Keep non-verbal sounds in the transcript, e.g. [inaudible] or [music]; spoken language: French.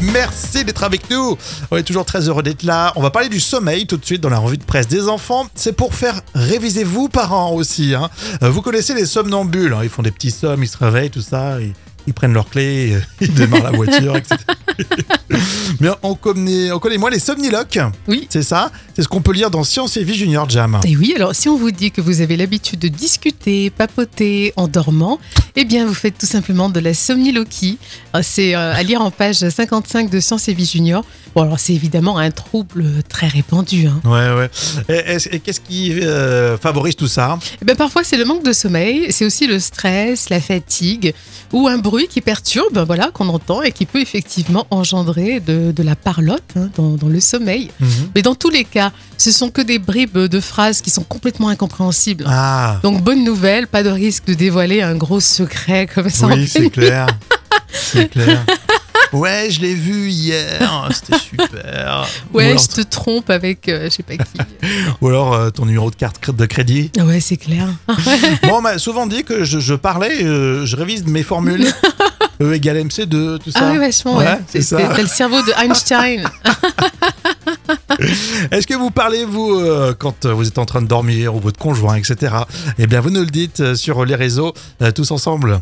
Merci d'être avec nous. On est toujours très heureux d'être là. On va parler du sommeil tout de suite dans la revue de presse des enfants. C'est pour faire réviser vous, parents aussi. hein. Euh, Vous connaissez les somnambules. hein. Ils font des petits sommes, ils se réveillent, tout ça. Ils, ils prennent leurs clés, [laughs] ils démarrent la voiture, etc. [laughs] Mais on connaît, on connaît moins les somniloques. Oui. C'est ça C'est ce qu'on peut lire dans Science et Vie Junior Jam. Et oui, alors si on vous dit que vous avez l'habitude de discuter, papoter en dormant, eh bien vous faites tout simplement de la somniloquie. Euh, C'est euh, à lire en page 55 de Science et Vie Junior. Bon alors c'est évidemment un trouble très répandu. hein. Ouais, ouais. Et, est-ce- et qu'est-ce qui euh, favorise tout ça? Eh ben, parfois c'est le manque de sommeil, c'est aussi le stress, la fatigue ou un bruit qui perturbe, voilà, qu'on entend et qui peut effectivement engendrer de, de la parlotte hein, dans, dans le sommeil. Mhm. Mais dans tous les cas, ce sont que des bribes de phrases qui sont complètement incompréhensibles. Ah, Donc bonne nouvelle, pas de risque de dévoiler un gros secret comme ça. oui, c'est clair. C'est [laughs] clair. Ouais, je l'ai vu hier, c'était super. ou Ouais, alors, je te trompe avec euh, je sais pas qui. [laughs] ou alors, euh, ton numéro de carte de crédit. Ouais, c'est clair. Bon, on m'a souvent dit que je, je parlais, euh, je révise mes formules. [laughs] E égale MC2, tout ça. Ah oui, vachement, ouais. Ouais, c'est ça. T'as le cerveau de Einstein. [laughs] Est-ce que vous parlez, vous, euh, quand vous êtes en train de dormir, ou votre conjoint, etc. Eh bien, vous nous le dites euh, sur les réseaux, euh, tous ensemble.